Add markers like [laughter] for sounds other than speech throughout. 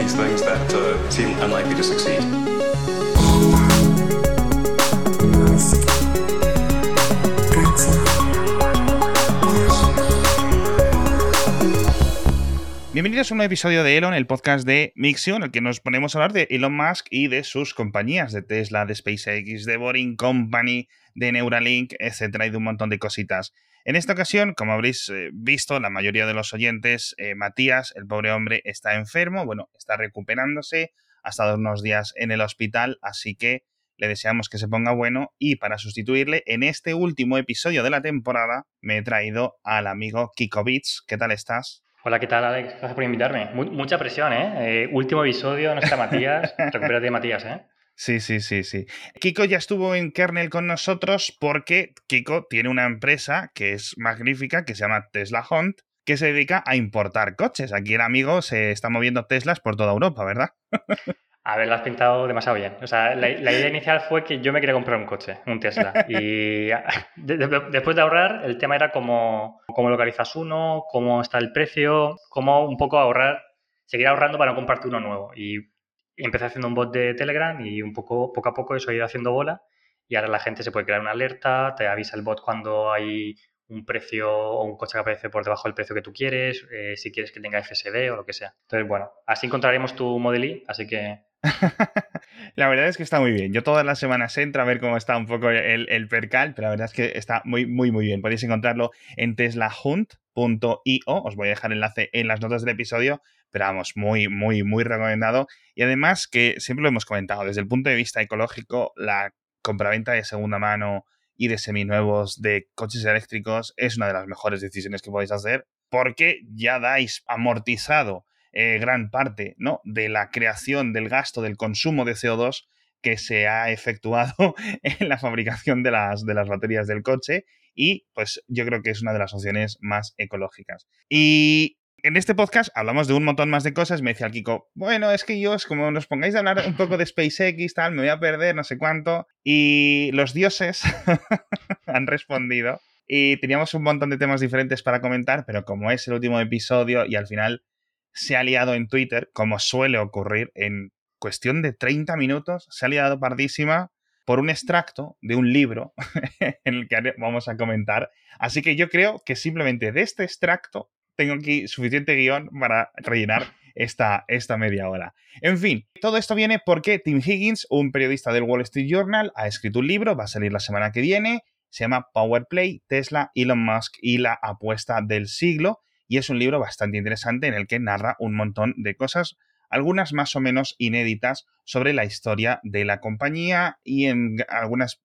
these things that uh, seem unlikely to succeed. Bienvenidos a un nuevo episodio de Elon, el podcast de Mixio, en el que nos ponemos a hablar de Elon Musk y de sus compañías, de Tesla, de SpaceX, de Boring Company, de Neuralink, etcétera, y de un montón de cositas. En esta ocasión, como habréis eh, visto, la mayoría de los oyentes, eh, Matías, el pobre hombre, está enfermo, bueno, está recuperándose, ha estado unos días en el hospital, así que le deseamos que se ponga bueno y para sustituirle, en este último episodio de la temporada, me he traído al amigo Kiko Beats. ¿Qué tal estás? Hola, ¿qué tal, Alex? Gracias por invitarme. mucha presión, ¿eh? ¿eh? Último episodio, no está Matías. [laughs] Recupérate, Matías, ¿eh? Sí, sí, sí, sí. Kiko ya estuvo en Kernel con nosotros porque Kiko tiene una empresa que es magnífica, que se llama Tesla Hunt, que se dedica a importar coches. Aquí el amigo se está moviendo Teslas por toda Europa, ¿verdad? A ver, lo has pintado demasiado bien. O sea, la, idea inicial fue que yo me quería comprar un coche, un Tesla. [laughs] Y después de ahorrar, el tema era cómo, cómo localizas uno, cómo está el precio, cómo un poco ahorrar, seguir ahorrando para no comprarte uno nuevo. Y empecé haciendo un bot de Telegram y un poco, poco a poco eso ha ido haciendo bola. Y ahora la gente se puede crear una alerta, te avisa el bot cuando hay un precio o un coche que aparece por debajo del precio que tú quieres, eh, si quieres que tenga FSD o lo que sea. Entonces, bueno, así encontraremos tu Model I, así que [laughs] la verdad es que está muy bien. Yo todas las semanas entro a ver cómo está un poco el, percal, pero la verdad es que está muy, muy, muy bien. Podéis encontrarlo en teslahunt.io. Os voy a dejar el enlace en las notas del episodio, pero vamos, muy, muy, muy recomendado. Y además que siempre lo hemos comentado, desde el punto de vista ecológico, la compraventa de segunda mano y de seminuevos de coches eléctricos es una de las mejores decisiones que podéis hacer porque ya dais amortizado eh, gran parte ¿no? de la creación del gasto del consumo de CO2 que se ha efectuado [laughs] en la fabricación de las, de las baterías del coche y pues yo creo que es una de las opciones más ecológicas. Y en este podcast hablamos de un montón más de cosas. Me decía el Kiko, bueno, es que yo, como nos pongáis a hablar un poco de SpaceX, tal, me voy a perder, no sé cuánto. Y los dioses [laughs] han respondido. Y teníamos un montón de temas diferentes para comentar, pero como es el último episodio y al final se ha liado en Twitter, como suele ocurrir, en cuestión de 30 minutos, se ha liado pardísima por un extracto de un libro [laughs] en el que vamos a comentar. Así que yo creo que simplemente de este extracto tengo aquí suficiente guion para rellenar esta, esta media hora. En fin, todo esto viene porque Tim Higgins, un periodista del Wall Street Journal, ha escrito un libro, va a salir la semana que viene, se llama Power Play, Tesla, Elon Musk y la apuesta del siglo, y es un libro bastante interesante en el que narra un montón de cosas, algunas más o menos inéditas sobre la historia de la compañía y en algunas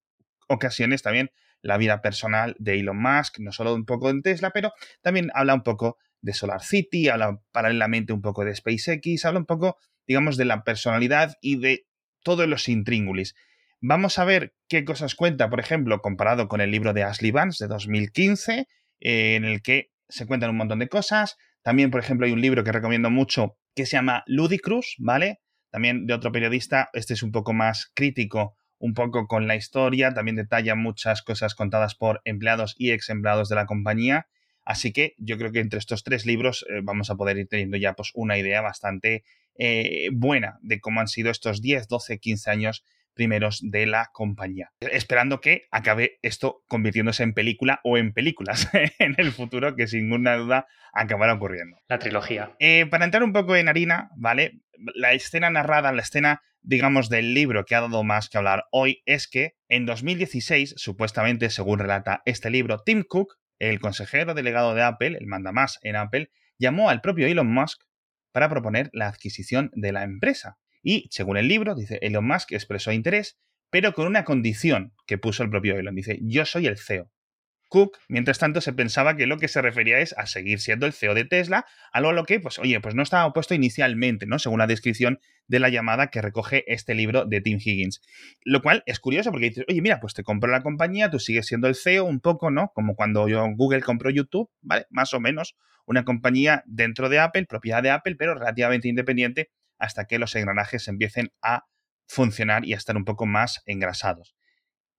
ocasiones también la vida personal de Elon Musk, no solo un poco en Tesla, pero también habla un poco de Solar City, habla paralelamente un poco de SpaceX, habla un poco, digamos, de la personalidad y de todos los intríngulis. Vamos a ver qué cosas cuenta, por ejemplo, comparado con el libro de Ashley Vance de 2015, eh, en el que se cuentan un montón de cosas. También, por ejemplo, hay un libro que recomiendo mucho que se llama Ludicruz, ¿vale? También de otro periodista, este es un poco más crítico, un poco con la historia, también detalla muchas cosas contadas por empleados y ex empleados de la compañía. Así que yo creo que entre estos tres libros eh, vamos a poder ir teniendo ya pues, una idea bastante eh, buena de cómo han sido estos 10, 12, 15 años primeros de la compañía. Esperando que acabe esto convirtiéndose en película o en películas [laughs] en el futuro, que sin ninguna duda acabará ocurriendo. La trilogía. Eh, para entrar un poco en harina, ¿vale? La escena narrada, la escena, digamos, del libro que ha dado más que hablar hoy es que en 2016, supuestamente, según relata este libro, Tim Cook, el consejero delegado de Apple, el mandamás en Apple, llamó al propio Elon Musk para proponer la adquisición de la empresa. Y, según el libro, dice, Elon Musk expresó interés, pero con una condición que puso el propio Elon. Dice, yo soy el CEO. Cook, mientras tanto, se pensaba que lo que se refería es a seguir siendo el CEO de Tesla, algo a lo que, pues, oye, pues no estaba opuesto inicialmente, ¿no? Según la descripción de la llamada que recoge este libro de Tim Higgins. Lo cual es curioso porque dices, oye, mira, pues te compró la compañía, tú sigues siendo el CEO un poco, ¿no? Como cuando yo, Google compró YouTube, ¿vale? Más o menos, una compañía dentro de Apple, propiedad de Apple, pero relativamente independiente hasta que los engranajes empiecen a funcionar y a estar un poco más engrasados.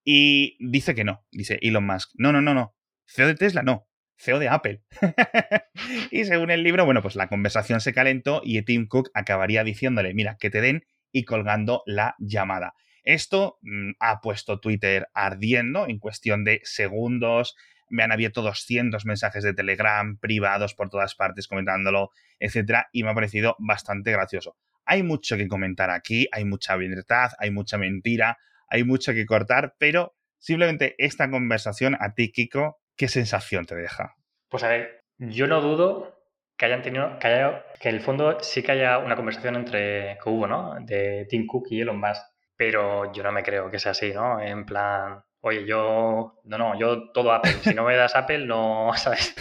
Y dice que no, dice Elon Musk. No, no, no, no. CEO de Tesla no. CEO de Apple. [laughs] y según el libro, bueno, pues la conversación se calentó y Tim Cook acabaría diciéndole, mira, que te den y colgando la llamada. Esto mm, ha puesto Twitter ardiendo en cuestión de segundos. Me han abierto 200 mensajes de Telegram privados por todas partes comentándolo, etcétera, y me ha parecido bastante gracioso. Hay mucho que comentar aquí, hay mucha verdad, hay mucha mentira, hay mucho que cortar, pero simplemente esta conversación a ti, Kiko, ¿qué sensación te deja? Pues a ver, yo no dudo que hayan tenido, que, haya, que en el fondo sí que haya una conversación entre, que hubo, ¿no? De Tim Cook y Elon Musk, pero yo no me creo que sea así, ¿no? En plan, oye, yo, no, no, yo todo Apple, si no me das Apple, no, [laughs] ¿sabes?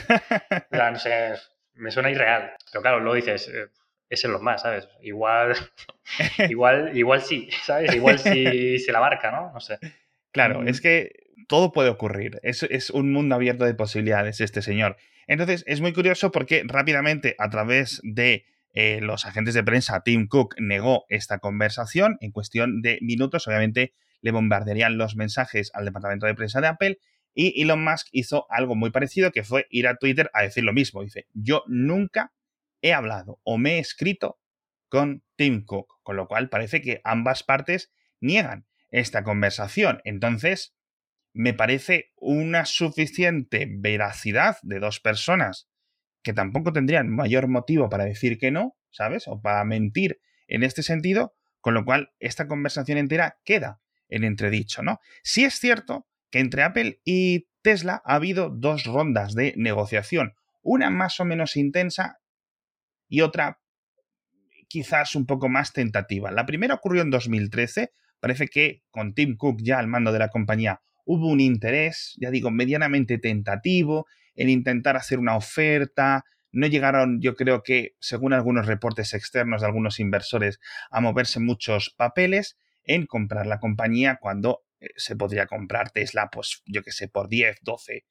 No sé, me suena irreal, pero claro, luego dices, eh, es Elon Musk, ¿sabes? Igual, [laughs] igual, igual sí, ¿sabes? Igual sí [laughs] se la marca, ¿no? No sé. Claro, es que todo puede ocurrir. Es, es un mundo abierto de posibilidades este señor. Entonces, es muy curioso porque rápidamente, a través de eh, los agentes de prensa, Tim Cook negó esta conversación. En cuestión de minutos, obviamente, le bombardearían los mensajes al departamento de prensa de Apple. Y Elon Musk hizo algo muy parecido, que fue ir a Twitter a decir lo mismo. Dice, yo nunca he hablado o me he escrito con Tim Cook, con lo cual parece que ambas partes niegan esta conversación. Entonces, me parece una suficiente veracidad de dos personas que tampoco tendrían mayor motivo para decir que no, ¿sabes? O para mentir en este sentido, con lo cual esta conversación entera queda en entredicho, ¿no? Sí es cierto que entre Apple y Tesla ha habido dos rondas de negociación, una más o menos intensa y otra quizás un poco más tentativa. La primera ocurrió en 2013, Parece que con Tim Cook ya al mando de la compañía hubo un interés, ya digo, medianamente tentativo en intentar hacer una oferta. No llegaron, yo creo que, según algunos reportes externos de algunos inversores, a moverse muchos papeles en comprar la compañía cuando eh, se podría comprar Tesla, pues yo que sé, por 10, 12,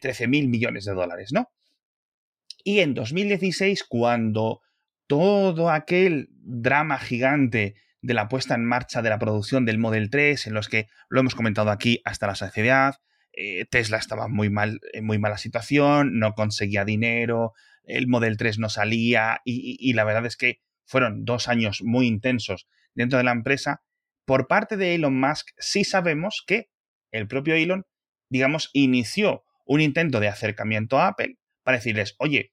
13 mil millones de dólares, ¿no? Y en 2016, cuando todo aquel drama gigante de la puesta en marcha de la producción del Model 3, en los que lo hemos comentado aquí hasta la saciedad. Eh, Tesla estaba muy mal, en muy mala situación, no conseguía dinero, el Model 3 no salía y, la verdad es que fueron dos años muy intensos dentro de la empresa. Por parte de Elon Musk sí sabemos que el propio Elon, digamos, inició un intento de acercamiento a Apple para decirles, oye,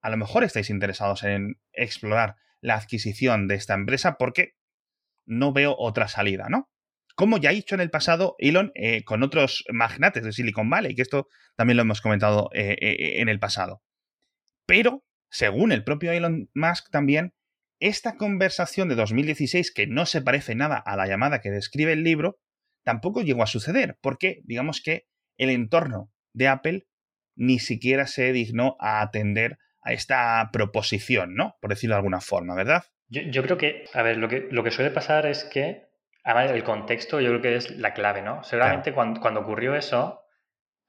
a lo mejor estáis interesados en explorar la adquisición de esta empresa porque no veo otra salida, ¿no? Como ya ha hecho en el pasado Elon eh, con otros magnates de Silicon Valley, que esto también lo hemos comentado eh, eh, en el pasado. Pero, según el propio Elon Musk también, esta conversación de 2016, que no se parece nada a la llamada que describe el libro, tampoco llegó a suceder, porque digamos que el entorno de Apple ni siquiera se dignó a atender a esta proposición, ¿no? Por decirlo de alguna forma, ¿verdad? Yo, creo que, a ver, lo que, lo que suele pasar es que, además, el contexto yo creo que es la clave, ¿no? Seguramente cuando, cuando ocurrió eso,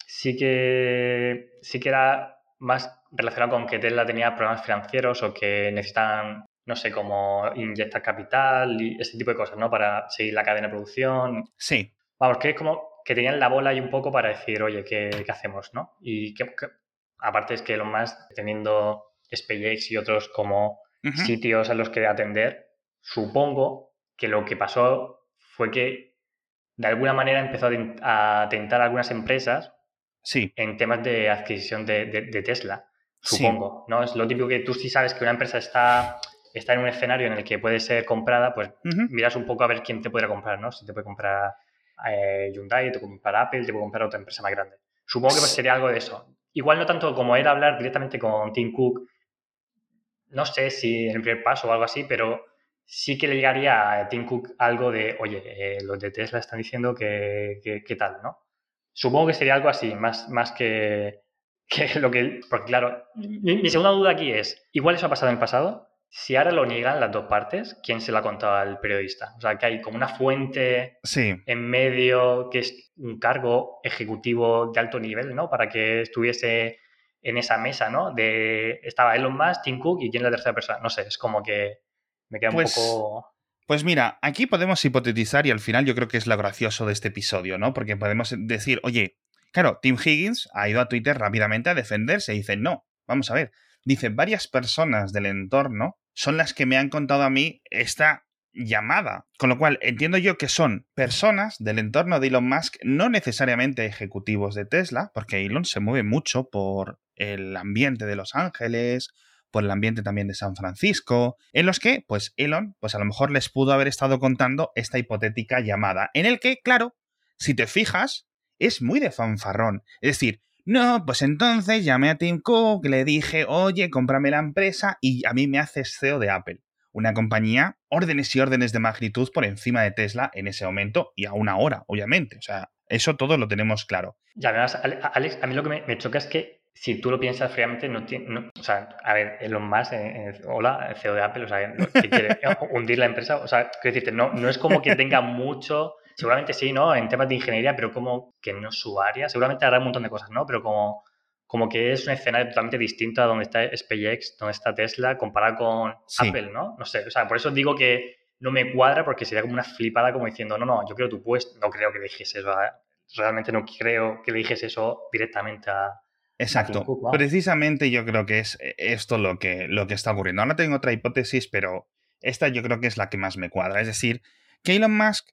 sí que, sí que era más relacionado con que Tesla tenía problemas financieros o que necesitan, no sé, como inyectar capital y ese tipo de cosas, ¿no? Para seguir la cadena de producción. Sí. Vamos, que es como que tenían la bola ahí un poco para decir, oye, ¿qué, qué hacemos, no? Y que, aparte es que lo más teniendo SpaceX y otros como sitios a los que atender, supongo que lo que pasó fue que de alguna manera empezó a tentar algunas empresas sí. en temas de adquisición de, Tesla, supongo. ¿no? Es lo típico que tú sí sabes que una empresa está, está en un escenario en el que puede ser comprada, pues miras un poco a ver quién te podrá comprar, ¿no? Si te puede comprar eh, Hyundai, te puede comprar Apple, te puede comprar otra empresa más grande. Supongo que pues sería algo de eso. Igual no tanto como era hablar directamente con Tim Cook no sé si en el primer paso o algo así, pero sí que le llegaría a Tim Cook algo de, oye, eh, los de Tesla están diciendo que, que, tal, ¿no? Supongo que sería algo así, más, más que, [laughs] que lo que... Porque claro, mi, segunda duda aquí es, igual eso ha pasado en el pasado, si ahora lo niegan las dos partes, ¿quién se lo ha contado al periodista? O sea, que hay como una fuente en medio que es un cargo ejecutivo de alto nivel, ¿no? Para que estuviese en esa mesa, ¿no? De estaba Elon Musk, Tim Cook y quién es la tercera persona. No sé, es como que me queda un pues, poco. Pues mira, aquí podemos hipotetizar y al final yo creo que es lo gracioso de este episodio, ¿no? Porque podemos decir, oye, Claro, Tim Higgins ha ido a Twitter rápidamente a defenderse y dice, no, vamos a ver, dice, varias personas del entorno son las que me han contado a mí esta llamada. Con lo cual, entiendo yo que son personas del entorno de Elon Musk, no necesariamente ejecutivos de Tesla, porque Elon se mueve mucho por el ambiente de Los Ángeles, por el ambiente también de San Francisco, en los que, pues Elon, pues a lo mejor les pudo haber estado contando esta hipotética llamada, en el que, claro, si te fijas, es muy de fanfarrón. Es decir, no, pues entonces llamé a Tim Cook, le dije, oye, cómprame la empresa y a mí me haces CEO de Apple. Una compañía, órdenes y órdenes de magnitud por encima de Tesla en ese momento y aún ahora, obviamente. O sea, eso todo lo tenemos claro. Y además, Alex, a mí lo que me, choca es que si tú lo piensas fríamente, no tiene. o sea, a ver, Elon Musk, eh, eh, hola, CEO de Apple, o sea, ¿qué quiere? [laughs] ¿Hundir la empresa? O sea, quiero decirte, no, no es como que tenga mucho seguramente sí, ¿no? En temas de ingeniería, pero como que no es su área. Seguramente hará un montón de cosas, ¿no? Pero como, como que es un escenario totalmente distinto a donde está SpaceX, donde está Tesla, comparado con Apple, ¿no? No sé, o sea, por eso digo que no me cuadra porque sería como una flipada como diciendo, no, no, yo creo tu puesto, no creo que le dijese eso, realmente no creo que le dijese eso directamente a... Exacto. Precisamente yo creo que es eh, esto lo que, lo que está ocurriendo. Ahora tengo otra hipótesis, pero esta yo creo que es la que más me cuadra. Es decir, que Elon Musk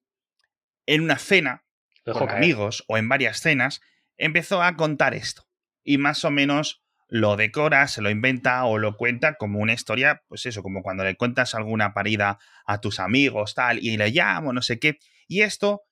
en una cena con amigos o en varias cenas, empezó a contar esto. Y más o menos lo decora, se lo inventa o lo cuenta como una historia, pues eso, como cuando le cuentas alguna parida a tus amigos, tal, y le llamo, no sé qué. Y esto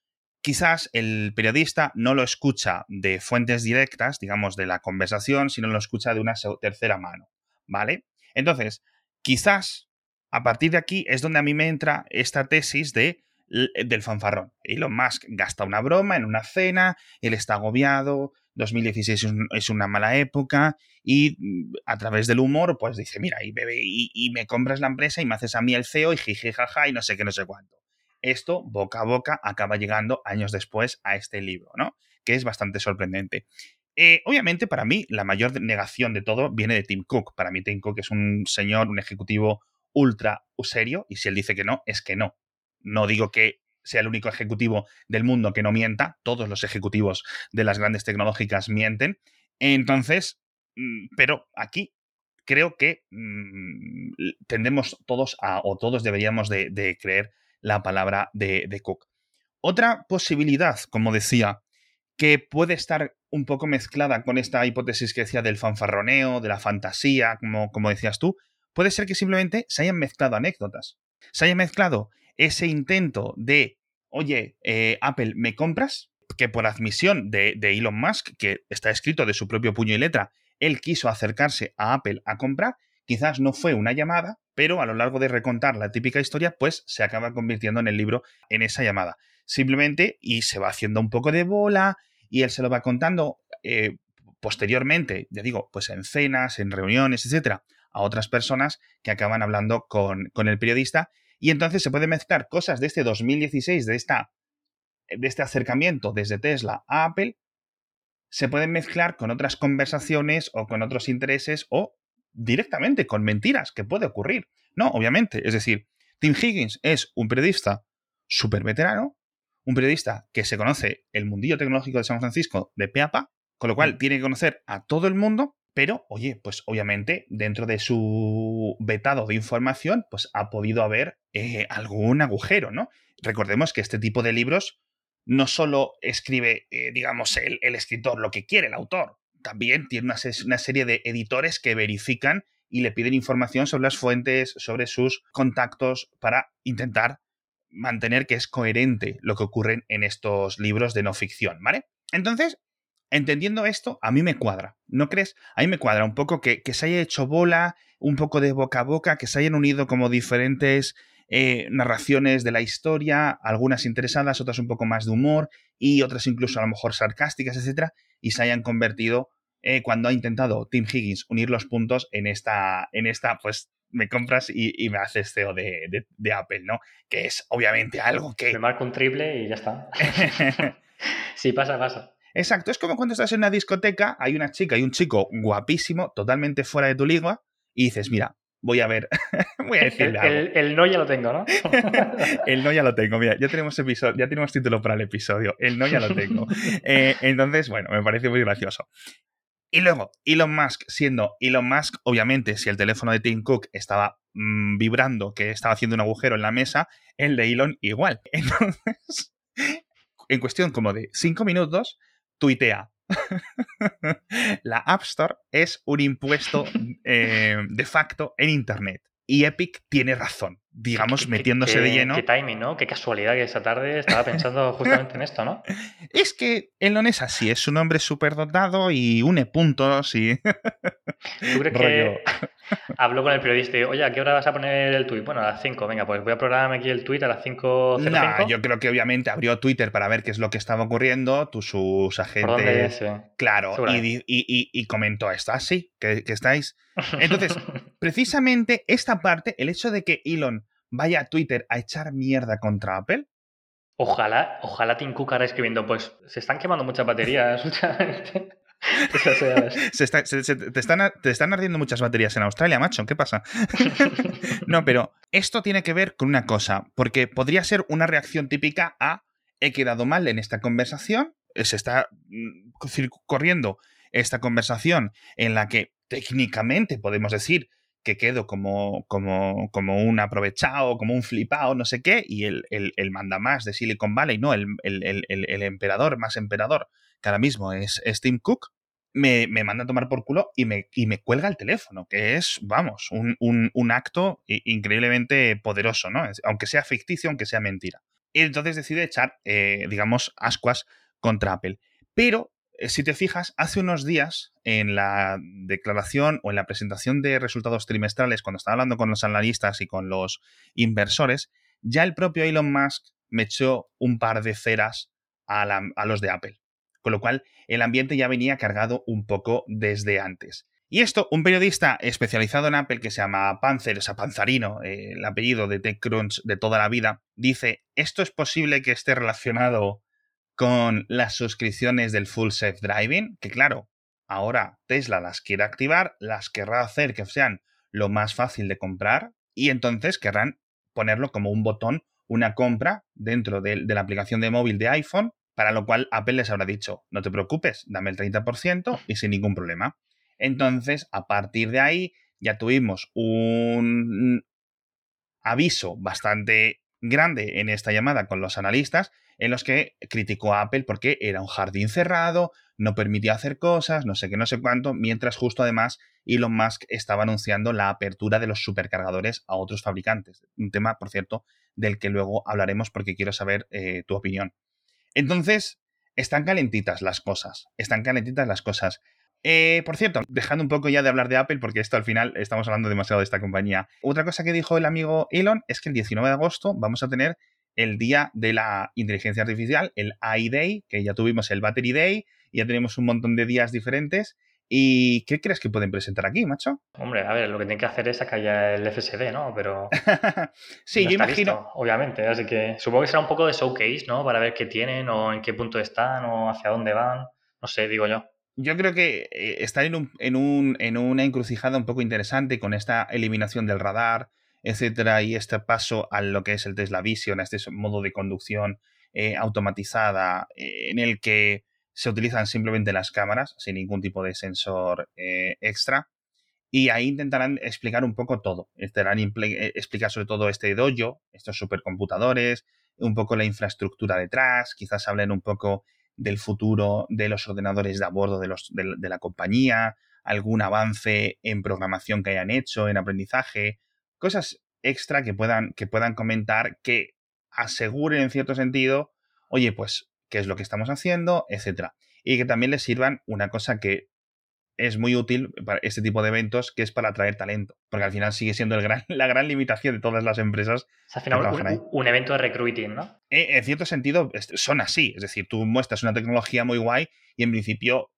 quizás el periodista no lo escucha de fuentes directas, digamos, de la conversación, sino lo escucha de una tercera mano, ¿vale? Entonces, quizás a partir de aquí es donde a mí me entra esta tesis de del fanfarrón. Elon Musk gasta una broma en una cena, él está agobiado, 2016 es una mala época y mm, a través del humor pues dice, mira, y, bebe, y, me compras la empresa y me haces a mí el CEO y jiji jaja y no sé qué, no sé cuánto. Esto, boca a boca, acaba llegando años después a este libro, ¿no? Que es bastante sorprendente. Eh, obviamente, para mí, la mayor negación de todo viene de Tim Cook. Para mí, Tim Cook es un señor, un ejecutivo ultra serio, y si él dice que no, es que no. No digo que sea el único ejecutivo del mundo que no mienta, todos los ejecutivos de las grandes tecnológicas mienten. Entonces, mm, pero aquí creo que mm, tendemos todos a, o todos deberíamos de, creer la palabra de, de, Cook. Otra posibilidad, como decía, que puede estar un poco mezclada con esta hipótesis que decía del fanfarroneo, de la fantasía, como, como decías tú, puede ser que simplemente se hayan mezclado anécdotas. Se hayan mezclado ese intento de, oye, eh, Apple, ¿me compras? Que por admisión de, Elon Musk, que está escrito de su propio puño y letra, él quiso acercarse a Apple a comprar, quizás no fue una llamada, pero a lo largo de recontar la típica historia, pues se acaba convirtiendo en el libro en esa llamada. Simplemente, y se va haciendo un poco de bola, y él se lo va contando eh, posteriormente, ya digo, pues en cenas, en reuniones, etcétera, a otras personas que acaban hablando con, con el periodista y entonces se puede mezclar cosas de este 2016, de, esta, de este acercamiento desde Tesla a Apple, se pueden mezclar con otras conversaciones o con otros intereses o directamente con mentiras, que puede ocurrir. No, obviamente. Es decir, Tim Higgins es un periodista súper veterano, un periodista que se conoce el mundillo tecnológico de San Francisco de peapa, con lo cual mm. tiene que conocer a todo el mundo pero, oye, pues obviamente dentro de su vetado de información, pues ha podido haber eh, algún agujero, ¿no? Recordemos que este tipo de libros no solo escribe, eh, digamos, el, escritor lo que quiere, el autor, también tiene una, una serie de editores que verifican y le piden información sobre las fuentes, sobre sus contactos, para intentar mantener que es coherente lo que ocurre en estos libros de no ficción, ¿vale? Entonces, entendiendo esto, a mí me cuadra, ¿no crees? A mí me cuadra un poco que, se haya hecho bola, un poco de boca a boca, que se hayan unido como diferentes eh, narraciones de la historia, algunas interesadas, otras un poco más de humor y otras incluso a lo mejor sarcásticas, etcétera, y se hayan convertido eh, cuando ha intentado Tim Higgins unir los puntos en esta, en esta pues me compras y, me haces CEO de, de, Apple, ¿no? Que es obviamente algo que... Me marco un triple y ya está. [laughs] sí, pasa, pasa. Exacto, es como cuando estás en una discoteca, hay una chica y un chico guapísimo, totalmente fuera de tu liga, y dices, mira, voy a ver, [laughs] voy a decirle el, El, no ya lo tengo, ¿no? [laughs] el no ya lo tengo, mira, ya tenemos episodio, ya tenemos título para el episodio, el no ya lo tengo. [laughs] Eh, entonces, bueno, me parece muy gracioso. Y luego, Elon Musk, siendo Elon Musk, obviamente, si el teléfono de Tim Cook estaba mm, vibrando, que estaba haciendo un agujero en la mesa, el de Elon igual. Entonces, en cuestión como de cinco minutos, tuitea. [laughs] la App Store es un impuesto eh, de facto en Internet. Y Epic tiene razón digamos, metiéndose de lleno. Qué timing, ¿no? Qué casualidad que esa tarde estaba pensando [laughs] justamente en esto, ¿no? Es que Elon es así, es un hombre súper dotado y une puntos y... ¿Tú crees [laughs] que [laughs] habló con el periodista y, oye, ¿a qué hora vas a poner el tuit? Bueno, a las 5, venga, pues voy a programarme aquí el tuit a las 5. No, yo creo que obviamente abrió Twitter para ver qué es lo que estaba ocurriendo, tú, sus agentes... Claro, y, y, comentó esto así, que, que estáis... Entonces, precisamente esta parte, el hecho de que Elon vaya a Twitter a echar mierda contra Apple? Ojalá, ojalá Tim Cook ahora escribiendo, pues se están quemando muchas baterías [laughs] últimamente. se te, están, te están ardiendo muchas baterías en Australia, macho. ¿Qué pasa? [laughs] no, pero esto tiene que ver con una cosa, porque podría ser una reacción típica a he quedado mal en esta conversación, se está mm, corriendo esta conversación en la que técnicamente podemos decir que quedo como, como, como un aprovechado, como un flipado, no sé qué, y el, el, el mandamás de Silicon Valley, no, el, el, emperador más emperador, que ahora mismo es, Tim Cook, me, me, manda a tomar por culo y me, y me cuelga el teléfono, que es, vamos, un, un, un acto increíblemente poderoso, ¿no? Aunque sea ficticio, aunque sea mentira. Y entonces decide echar, eh, digamos, ascuas contra Apple. Pero si te fijas, hace unos días en la declaración o en la presentación de resultados trimestrales, cuando estaba hablando con los analistas y con los inversores, ya el propio Elon Musk me echó un par de ceras a, los de Apple. Con lo cual, el ambiente ya venía cargado un poco desde antes. Y esto, un periodista especializado en Apple que se llama Panzer, o sea, Panzarino, eh, el apellido de TechCrunch de toda la vida, dice, esto es posible que esté relacionado con las suscripciones del Full Self Driving, que claro, ahora Tesla las quiere activar, las querrá hacer que sean lo más fácil de comprar y entonces querrán ponerlo como un botón, una compra dentro de, la aplicación de móvil de iPhone, para lo cual Apple les habrá dicho, no te preocupes, dame el 30% y sin ningún problema. Entonces, a partir de ahí, ya tuvimos un aviso bastante grande en esta llamada con los analistas en los que criticó a Apple porque era un jardín cerrado, no permitía hacer cosas, no sé qué, no sé cuánto, mientras justo además Elon Musk estaba anunciando la apertura de los supercargadores a otros fabricantes. Un tema, por cierto, del que luego hablaremos porque quiero saber eh, tu opinión. Entonces, están calentitas las cosas, están calentitas las cosas. Eh, por cierto, dejando un poco ya de hablar de Apple, porque esto al final estamos hablando demasiado de esta compañía. Otra cosa que dijo el amigo Elon es que el 19 de agosto vamos a tener el día de la inteligencia artificial, el AI Day, que ya tuvimos el Battery Day, y ya tenemos un montón de días diferentes. ¿Y qué crees que pueden presentar aquí, macho? Hombre, a ver, lo que tienen que hacer es sacar ya el FSD, ¿no? Pero. [laughs] sí, yo imagino. obviamente, así que supongo que será un poco de showcase, ¿no? Para ver qué tienen, o en qué punto están, o hacia dónde van. No sé, digo yo. Yo creo que eh, están en, un, en, un, en una encrucijada un poco interesante con esta eliminación del radar, etcétera, y este paso a lo que es el Tesla Vision, a este modo de conducción eh, automatizada eh, en el que se utilizan simplemente las cámaras sin ningún tipo de sensor eh, extra. Y ahí intentarán explicar un poco todo. Intentarán explicar sobre todo este dojo, estos supercomputadores, un poco la infraestructura detrás, quizás hablen un poco del futuro de los ordenadores de a bordo de, los, de la compañía, algún avance en programación que hayan hecho, en aprendizaje, cosas extra que puedan, que puedan comentar que aseguren en cierto sentido, oye, pues, qué es lo que estamos haciendo, etcétera. Y que también les sirvan una cosa que es muy útil para este tipo de eventos, que es para atraer talento. Porque al final sigue siendo el gran, [laughs] la gran limitación de todas las empresas. al final, un, evento de recruiting, ¿no? Eh, en cierto sentido, son así. Es decir, tú muestras una tecnología muy guay y en principio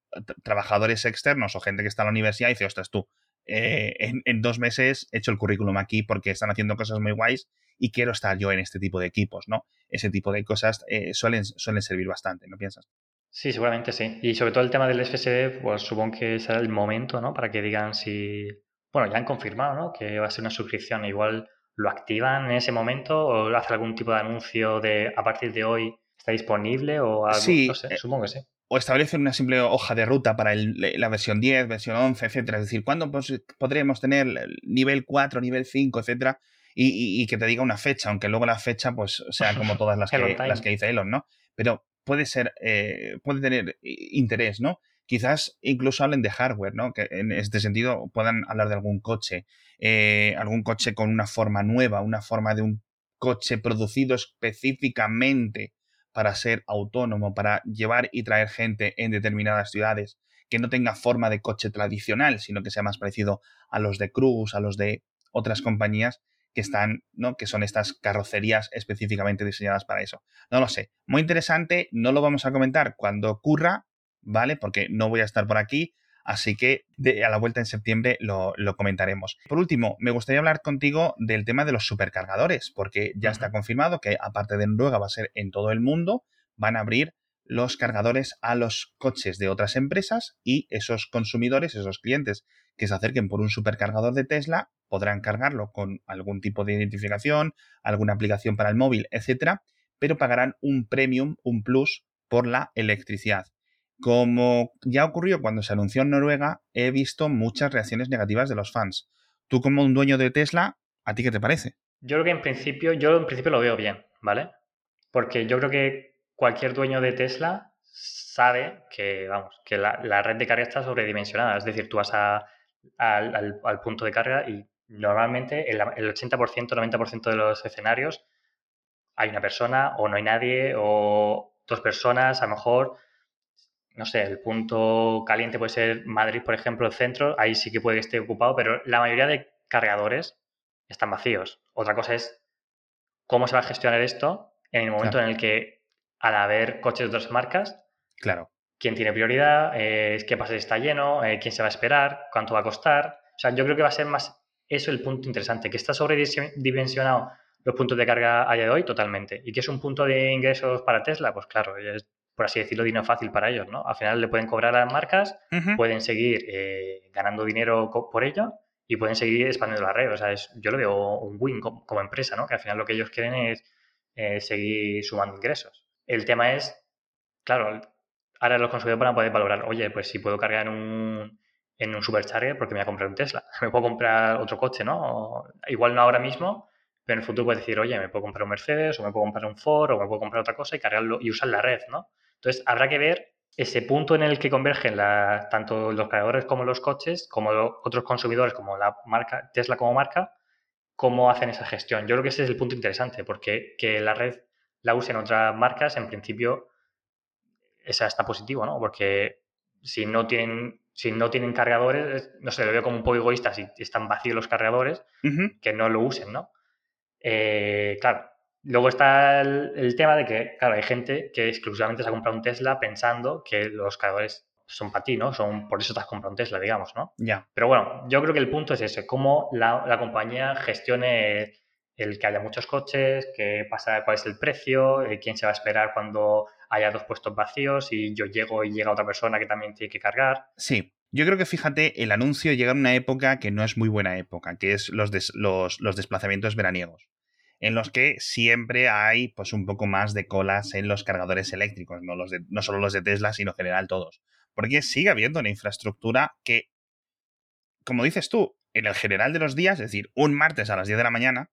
trabajadores externos o gente que está en la universidad dice, ostras, tú, eh, en, dos meses he hecho el currículum aquí porque están haciendo cosas muy guays y quiero estar yo en este tipo de equipos, ¿no? Ese tipo de cosas eh, suelen, suelen servir bastante, ¿no piensas? Sí, seguramente sí. Y sobre todo el tema del FSD, pues supongo que será el momento, ¿no? Para que digan si bueno, ya han confirmado, ¿no? Que va a ser una suscripción. Igual lo activan en ese momento o hace algún tipo de anuncio de a partir de hoy está disponible o algo. Sí, no sé, eh, supongo que sí. o establecen una simple hoja de ruta para el- la versión 10, versión 11, etcétera. Es decir, ¿cuándo podremos tener el nivel 4, nivel 5, etcétera? Y, y- y que te diga una fecha, aunque luego la fecha pues sea como todas las [laughs] que, las que dice Elon, ¿no? Pero puede ser, eh, puede tener i- interés, ¿no? Quizás incluso hablen de hardware, ¿no? Que en este sentido puedan hablar de algún coche, eh, algún coche con una forma nueva, una forma de un coche producido específicamente para ser autónomo, para llevar y traer gente en determinadas ciudades, que no tenga forma de coche tradicional, sino que sea más parecido a los de Cruise, a los de otras compañías que están, ¿no? Que son estas carrocerías específicamente diseñadas para eso. No lo sé. Muy interesante, no lo vamos a comentar cuando ocurra, ¿vale? Porque no voy a estar por aquí, así que de- a la vuelta en septiembre lo, lo comentaremos. Por último, me gustaría hablar contigo del tema de los supercargadores, porque ya está confirmado que aparte de Noruega va a ser en todo el mundo, van a abrir los cargadores a los coches de otras empresas y esos consumidores, esos clientes que se acerquen por un supercargador de Tesla, podrán cargarlo con algún tipo de identificación, alguna aplicación para el móvil, etcétera, pero pagarán un premium, un plus por la electricidad. Como ya ocurrió cuando se anunció en Noruega, he visto muchas reacciones negativas de los fans. Tú como un dueño de Tesla, ¿a ti qué te parece? Yo creo que en principio, yo en principio lo veo bien, ¿vale? Porque yo creo que cualquier dueño de Tesla sabe que, vamos, que la, la red de carga está sobredimensionada. Es decir, tú vas a- al, al- al punto de carga y normalmente el, el 80%, 90% de los escenarios hay una persona o no hay nadie o dos personas, a lo mejor, no sé, el punto caliente puede ser Madrid, por ejemplo, el centro, ahí sí que puede que esté ocupado, pero la mayoría de cargadores están vacíos. Otra cosa es cómo se va a gestionar esto en el momento Claro. en el que, al haber coches de otras marcas, Claro. quién tiene prioridad, eh, qué pasa si está lleno, eh, quién se va a esperar, cuánto va a costar. O sea, yo creo que va a ser más eso el punto interesante, que está sobredimensionado los puntos de carga a día de hoy totalmente. ¿Y que es un punto de ingresos para Tesla? Pues claro, es, por así decirlo, dinero fácil para ellos, ¿no? Al final le pueden cobrar a las marcas, pueden seguir eh, ganando dinero por ello y pueden seguir expandiendo la red. O sea, es- yo lo veo un win como, como empresa, ¿no? Que al final lo que ellos quieren es eh, seguir sumando ingresos. El tema es, claro, ahora los consumidores van a poder valorar, oye, pues si puedo cargar en un, en un supercharger, porque me voy a comprar un Tesla? [laughs] Me puedo comprar otro coche, ¿no? Igual no ahora mismo, pero en el futuro puedes decir, oye, me puedo comprar un Mercedes, o me puedo comprar un Ford, o me puedo comprar otra cosa y cargarlo y usar la red, ¿no? Entonces, habrá que ver ese punto en el que convergen la- tanto los cargadores como los coches, como otros consumidores, como la marca Tesla como marca, cómo hacen esa gestión. Yo creo que ese es el punto interesante, porque que la red la usen otras marcas, en principio, esa está positivo, ¿no? Porque si no tienen, si no tienen cargadores, es- no sé, lo veo como un poco egoísta si están vacíos los cargadores, que no lo usen, ¿no? Eh, claro. Luego está el, el tema de que, claro, hay gente que exclusivamente se ha comprado un Tesla pensando que los cargadores son para ti, ¿no? Son, por eso te has comprado un Tesla, digamos, ¿no? Ya. Pero bueno, yo creo que el punto es ese, cómo la, la compañía gestione el que haya muchos coches, qué pasa, cuál es el precio, eh, quién se va a esperar cuando haya dos puestos vacíos y yo llego y llega otra persona que también tiene que cargar. Sí, yo creo que fíjate, el anuncio llega en una época que no es muy buena época, que es los, los, los desplazamientos veraniegos, en los que siempre hay pues un poco más de colas en los cargadores eléctricos, no, los no solo los de Tesla, sino en general todos. Porque sigue habiendo una infraestructura que, como dices tú, en el general de los días, es decir, un martes a las 10 de la mañana,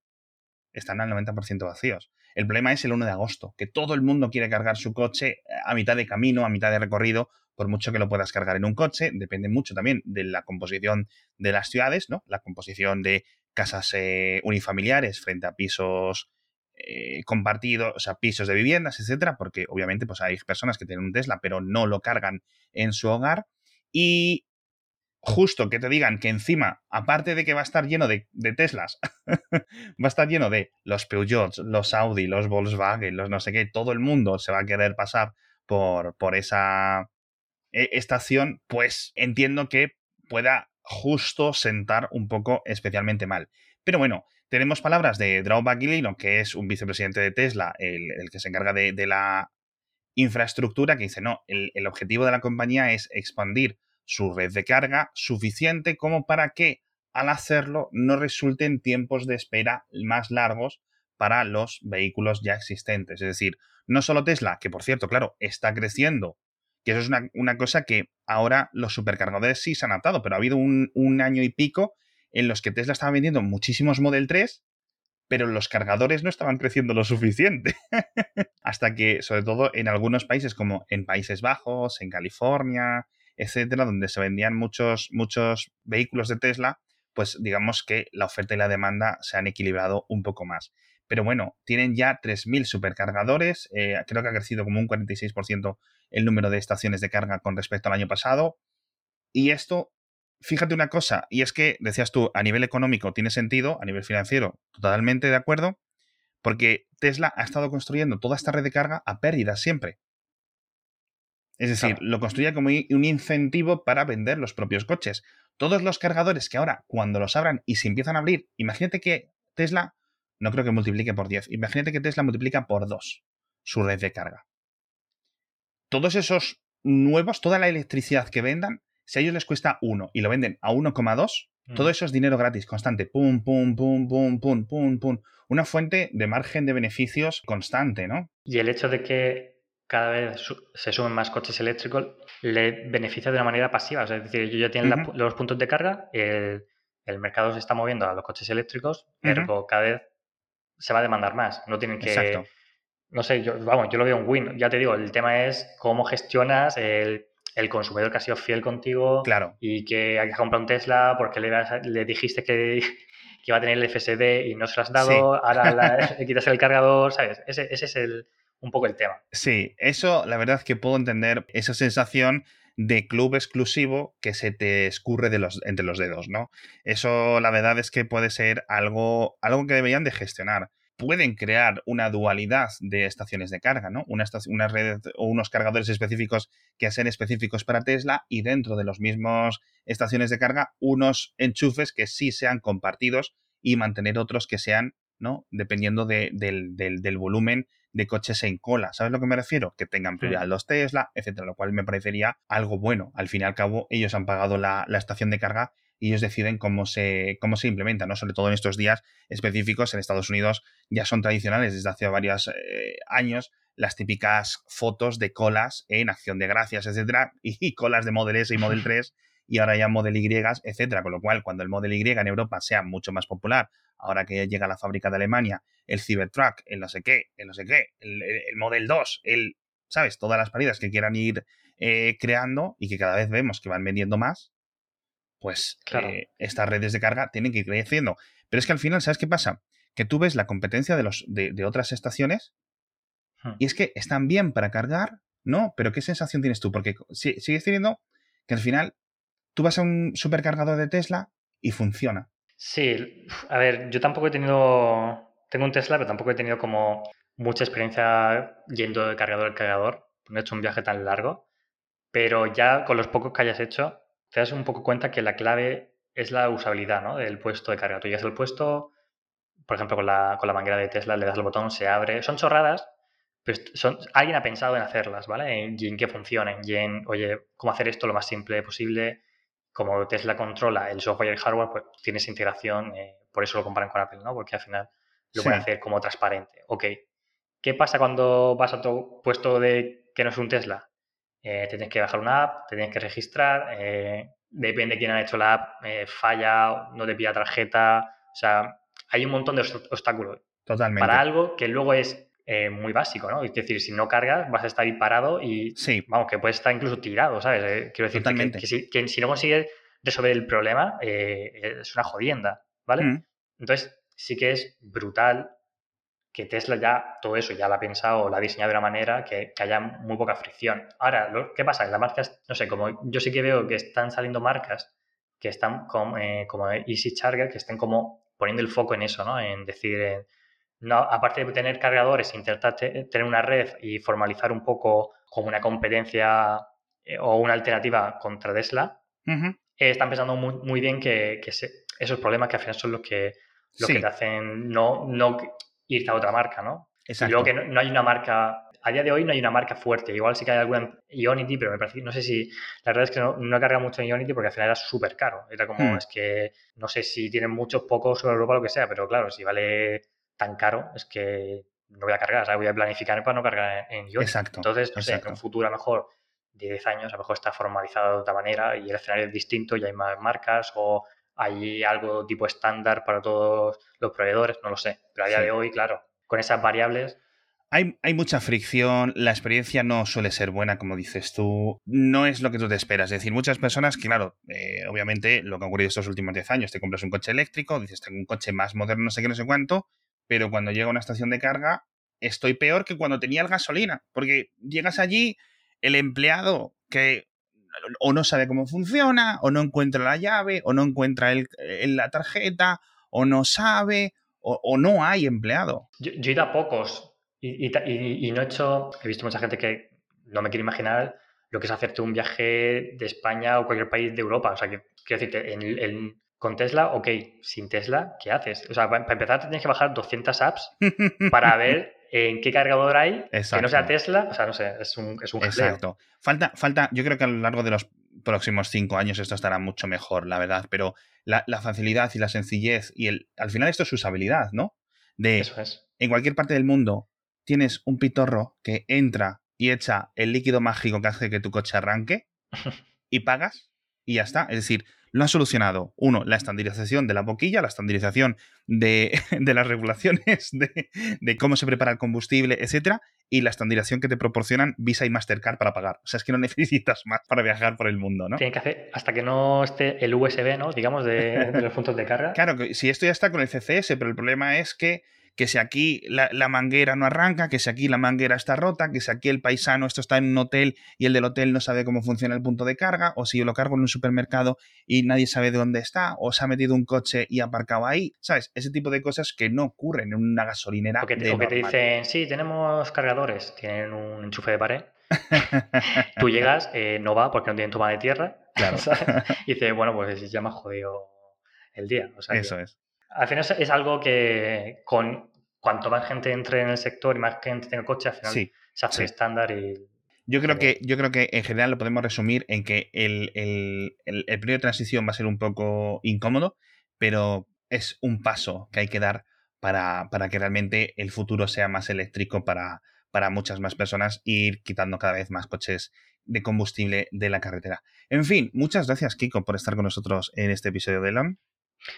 están al 90% vacíos. El problema es el 1 de agosto, que todo el mundo quiere cargar su coche a mitad de camino, a mitad de recorrido, por mucho que lo puedas cargar en un coche, depende mucho también de la composición de las ciudades, ¿no? La composición de casas eh, unifamiliares frente a pisos eh, compartidos, o sea, pisos de viviendas, etcétera, porque obviamente pues hay personas que tienen un Tesla pero no lo cargan en su hogar y justo que te digan que encima, aparte de que va a estar lleno de, de Teslas, [laughs] va a estar lleno de los Peugeot, los Audi, los Volkswagen, los no sé qué, todo el mundo se va a querer pasar por, por esa eh, estación, pues entiendo que pueda justo sentar un poco especialmente mal. Pero bueno, tenemos palabras de Drew Baglino, que es un vicepresidente de Tesla, el, que se encarga de, la infraestructura, que dice, no, el objetivo de la compañía es expandir su red de carga suficiente como para que al hacerlo no resulten tiempos de espera más largos para los vehículos ya existentes. Es decir, no solo Tesla, que por cierto, claro, está creciendo, que eso es una, cosa que ahora los supercargadores sí se han adaptado, pero ha habido un, un año y pico en los que Tesla estaba vendiendo muchísimos Model 3 pero los cargadores no estaban creciendo lo suficiente. [laughs] Hasta que, sobre todo en algunos países como en Países Bajos, en California, etcétera, donde se vendían muchos, muchos vehículos de Tesla, pues digamos que la oferta y la demanda se han equilibrado un poco más. Pero bueno, tienen ya 3.000 supercargadores, eh, creo que ha crecido como un 46% el número de estaciones de carga con respecto al año pasado. Y esto fíjate una cosa, y es que, decías tú, a nivel económico tiene sentido, a nivel financiero, totalmente de acuerdo, porque Tesla ha estado construyendo toda esta red de carga a pérdidas siempre. Es decir, lo construye como un incentivo para vender los propios coches. Todos los cargadores que ahora, cuando los abran y se empiezan a abrir, imagínate que Tesla, no creo que multiplique por 10, imagínate que Tesla multiplica por 2 su red de carga. Todos esos nuevos, toda la electricidad que vendan, si a ellos les cuesta 1 y lo venden a 1,2, todo mm. eso es dinero gratis, constante. Pum, pum, pum, pum, pum, pum, pum. Una fuente de margen de beneficios constante, ¿no? Y el hecho de que cada vez se sumen más coches eléctricos le beneficia de una manera pasiva. es decir, ellos ya tienen los puntos de carga, el, mercado se está moviendo a los coches eléctricos, pero cada vez se va a demandar más. No tienen que. Exacto. No sé, yo, vamos, yo lo veo un win. Ya te digo, el tema es cómo gestionas el el consumidor que ha sido fiel contigo claro. y que hay que comprar un Tesla porque le, le dijiste que, [laughs] que, iba a tener el FSD y no se lo has dado, ahora [laughs] le quitas el cargador, ¿sabes? Ese, ese es el, un poco el tema. Sí, eso la verdad es que puedo entender esa sensación de club exclusivo que se te escurre de los, entre los dedos, ¿no? Eso la verdad es que puede ser algo, algo que deberían de gestionar pueden crear una dualidad de estaciones de carga, ¿no? Una, una red o unos cargadores específicos que sean específicos para Tesla y dentro de los mismos estaciones de carga unos enchufes que sí sean compartidos y mantener otros que sean, ¿no? Dependiendo del, del, volumen de coches en cola. ¿Sabes a lo que me refiero? Que tengan prioridad los Tesla, etcétera, lo cual me parecería algo bueno. Al fin y al cabo, ellos han pagado la, la estación de carga y ellos deciden cómo se, cómo se implementa, ¿no? Sobre todo en estos días específicos en Estados Unidos ya son tradicionales desde hace varios eh, años las típicas fotos de colas en acción de gracias, etcétera, [laughs] y colas de Model S y Model [laughs] 3 y ahora ya Model Y, etcétera, con lo cual cuando el Model Y en Europa sea mucho más popular, ahora que llega a la fábrica de Alemania, el Cybertruck, el no sé qué, el no sé qué, el, Model 2, el, ¿sabes? Todas las paridas que quieran ir eh, creando y que cada vez vemos que van vendiendo más, pues eh, estas redes de carga tienen que ir creciendo. Pero es que al final, ¿sabes qué pasa? Que tú ves la competencia de, los, de, otras estaciones hmm. y es que están bien para cargar, ¿no? Pero ¿qué sensación tienes tú? Porque sigues teniendo que al final tú vas a un supercargador de Tesla y funciona. Sí, a ver, yo tampoco he tenido, tengo un Tesla, pero tampoco he tenido como mucha experiencia yendo de cargador a cargador. No he hecho un viaje tan largo, pero ya con los pocos que hayas hecho, te das un poco cuenta que la clave es la usabilidad ¿no? del puesto de carga. Tú llegas al puesto, por ejemplo, con la, con la manguera de Tesla, le das el botón, se abre. Son chorradas, pero son, alguien ha pensado en hacerlas, ¿vale? Y en qué funcionen, y en, oye, cómo hacer esto lo más simple posible. Como Tesla controla el software y el hardware, pues tienes integración, eh, por eso lo comparan con Apple, ¿no? Porque al final lo pueden hacer como transparente. Ok, ¿qué pasa cuando vas a tu puesto de que no es un Tesla? eh, tienes que bajar una app, te tienes que registrar, eh, depende de quién ha hecho la app, falla, no te pilla tarjeta, o sea, hay un montón de obstáculos. Totalmente. Para algo que luego es eh, muy básico, ¿no? Es decir, si no cargas, vas a estar ahí parado y, sí. vamos, que puedes estar incluso tirado, ¿sabes? quiero decir Que, que, si, no consigues resolver el problema, es una jodienda, ¿vale? Mm. Entonces, sí que es brutal que Tesla ya todo eso ya lo ha pensado, lo ha diseñado de una manera que, haya muy poca fricción. Ahora, ¿qué pasa? Las marcas, no sé, como yo sí que veo que están saliendo marcas que están como, eh, como Easy Charger, que estén como poniendo el foco en eso, ¿no? En decir, no, aparte de tener cargadores, intentar tener una red y formalizar un poco como una competencia eh, o una alternativa contra Tesla, eh, están pensando muy, muy bien que, esos problemas que al final son los que, los que te hacen no, no irte a otra marca, ¿no? Exacto. Y luego que no, hay una marca A día de hoy no hay una marca fuerte. Igual sí que hay alguna en Ionity, pero me parece, no sé si, la verdad es que no, no he cargado mucho en Ionity porque al final era súper caro. Era como, Hmm. es que no sé si tienen muchos, pocos sobre Europa, lo que sea, pero claro, si vale tan caro, es que no voy a cargar, voy a planificar para no cargar en, en. Exacto, Entonces, no sé, en un futuro a lo mejor de 10 años, a lo mejor está formalizado de otra manera y el escenario es distinto y hay más marcas o hay algo tipo estándar para todos los proveedores, no lo sé. Pero a día Sí. de hoy, claro, con esas variables, Hay, hay mucha fricción, la experiencia no suele ser buena, como dices tú, no es lo que tú te esperas. Es decir, muchas personas que, claro, eh, obviamente lo que ha ocurrido estos últimos 10 años, te compras un coche eléctrico, dices, tengo un coche más moderno, no sé qué, no sé cuánto, pero cuando llega a una estación de carga, estoy peor que cuando tenía el gasolina, porque llegas allí, el empleado que o no sabe cómo funciona, o no encuentra la llave, o no encuentra el, el- la tarjeta, o no sabe, o, no hay empleado. yo, yo he ido a pocos y, y y- no he hecho, he visto mucha gente que no me quiero imaginar lo que es hacerte un viaje de España o cualquier país de Europa. O sea, quiero decirte, en, en- con Tesla, ok, sin Tesla, ¿qué haces? O sea, para, empezar, te tienes que bajar 200 apps [laughs] para ver en qué cargador hay que no sea Exacto. Tesla. O sea, no sé, es un, es un. Exacto. Falta, falta, yo creo que a lo largo de los próximos cinco años esto estará mucho mejor, la verdad, pero la, la facilidad y la sencillez y el, al final esto es usabilidad, ¿no? De Eso es. en cualquier parte del mundo tienes un pitorro que entra y echa el líquido mágico que hace que tu coche arranque [laughs] y pagas y ya está. Es decir, lo ha solucionado, uno, la estandarización de la boquilla, la estandarización de, [laughs] de las regulaciones, de, de cómo se prepara el combustible, etcétera, y la estandarización que te proporcionan Visa y Mastercard para pagar. O sea, es que no [laughs] necesitas más para viajar por el mundo, ¿no? Tienen que hacer hasta que no esté el USB, ¿no? Digamos, de, de los puntos de carga. Claro, si esto ya está con el CCS, pero el problema es que, que si aquí la, la manguera no arranca, que si aquí la manguera está rota, que si aquí el paisano esto está en un hotel y el del hotel no sabe cómo funciona el punto de carga, o si yo lo cargo en un supermercado y nadie sabe de dónde está, o se ha metido un coche y ha aparcado ahí, ¿sabes? Ese tipo de cosas que no ocurren en una gasolinera. O que, te, de o que te normal. dicen, sí, tenemos cargadores, tienen un enchufe de pared. [laughs] Tú llegas, eh, no va porque no tienen toma de tierra. Claro. [laughs] ¿sabes? Y dices, bueno, pues ya me ha jodido el día. O sea, que Eso es. Al final es, algo que con cuanto más gente entre en el sector y más gente tenga coche, al final Sí. se hace sí. estándar y Yo creo, Genial. que, yo creo que en general lo podemos resumir en que el, el, el, el periodo de transición va a ser un poco incómodo, pero es un paso que hay que dar para, para que realmente el futuro sea más eléctrico para, para muchas más personas e ir quitando cada vez más coches de combustible de la carretera. En fin, muchas gracias, Kiko, por estar con nosotros en este episodio de LON.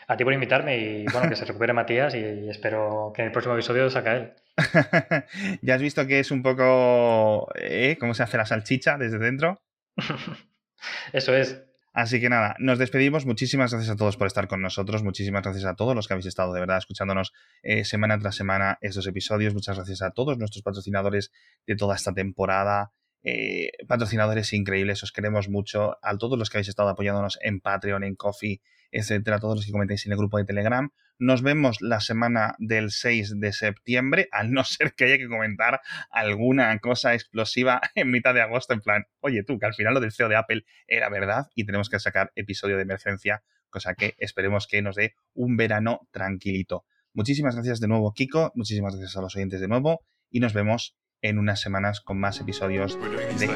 A ti por invitarme y bueno, que se recupere Matías y espero que en el próximo episodio saca él. [laughs] ya has visto que es un poco... ¿eh? ¿Cómo se hace la salchicha desde dentro? [laughs] Eso es. Así que nada, nos despedimos. Muchísimas gracias a todos por estar con nosotros. Muchísimas gracias a todos los que habéis estado de verdad escuchándonos eh, semana tras semana estos episodios. Muchas gracias a todos nuestros patrocinadores de toda esta temporada. Eh, patrocinadores increíbles, os queremos mucho. A todos los que habéis estado apoyándonos en Patreon, en Coffee, etcétera, a todos los que comentáis en el grupo de Telegram. Nos vemos la semana del 6 de septiembre, al no [laughs] ser que haya que comentar alguna cosa explosiva en mitad de agosto, en plan, oye tú, que al final lo del CEO de Apple era verdad y tenemos que sacar episodio de emergencia, cosa que esperemos que nos dé un verano tranquilito. Muchísimas gracias de nuevo, Kiko, muchísimas gracias a los oyentes de nuevo y nos vemos en unas semanas con más episodios de